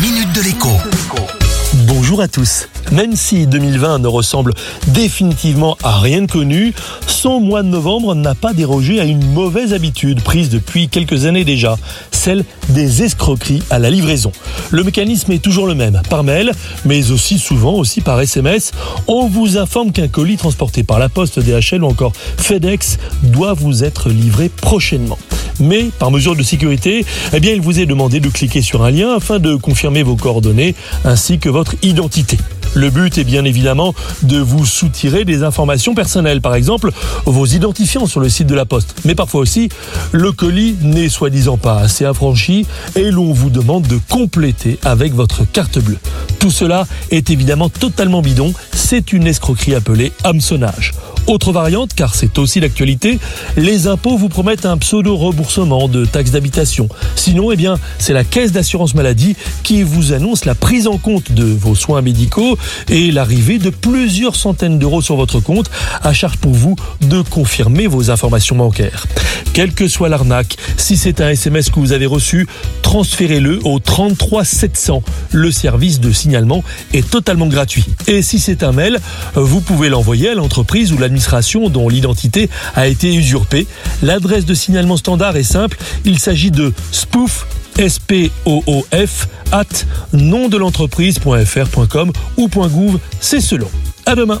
minute de l'écho. Bonjour à tous. Même si 2020 ne ressemble définitivement à rien de connu, son mois de novembre n'a pas dérogé à une mauvaise habitude prise depuis quelques années déjà, celle des escroqueries à la livraison. Le mécanisme est toujours le même, par mail, mais aussi souvent aussi par SMS. On vous informe qu'un colis transporté par la poste DHL ou encore FedEx doit vous être livré prochainement. Mais par mesure de sécurité, eh bien, il vous est demandé de cliquer sur un lien afin de confirmer vos coordonnées ainsi que votre identité. Le but est bien évidemment de vous soutirer des informations personnelles, par exemple vos identifiants sur le site de la Poste. Mais parfois aussi, le colis n'est soi-disant pas assez affranchi et l'on vous demande de compléter avec votre carte bleue. Tout cela est évidemment totalement bidon, c'est une escroquerie appelée hameçonnage. Autre variante, car c'est aussi l'actualité, les impôts vous promettent un pseudo-remboursement de taxes d'habitation. Sinon, eh bien, c'est la caisse d'assurance maladie qui vous annonce la prise en compte de vos soins médicaux et l'arrivée de plusieurs centaines d'euros sur votre compte, à charge pour vous de confirmer vos informations bancaires. Quelle que soit l'arnaque, si c'est un SMS que vous avez reçu, transférez-le au 33 700. Le service de signalement est totalement gratuit. Et si c'est un mail, vous pouvez l'envoyer à l'entreprise ou l'administration dont l'identité a été usurpée. L'adresse de signalement standard est simple, il s'agit de spoof S-P-O-O-F at nom de l'entreprise.fr.com ou c'est selon. À demain.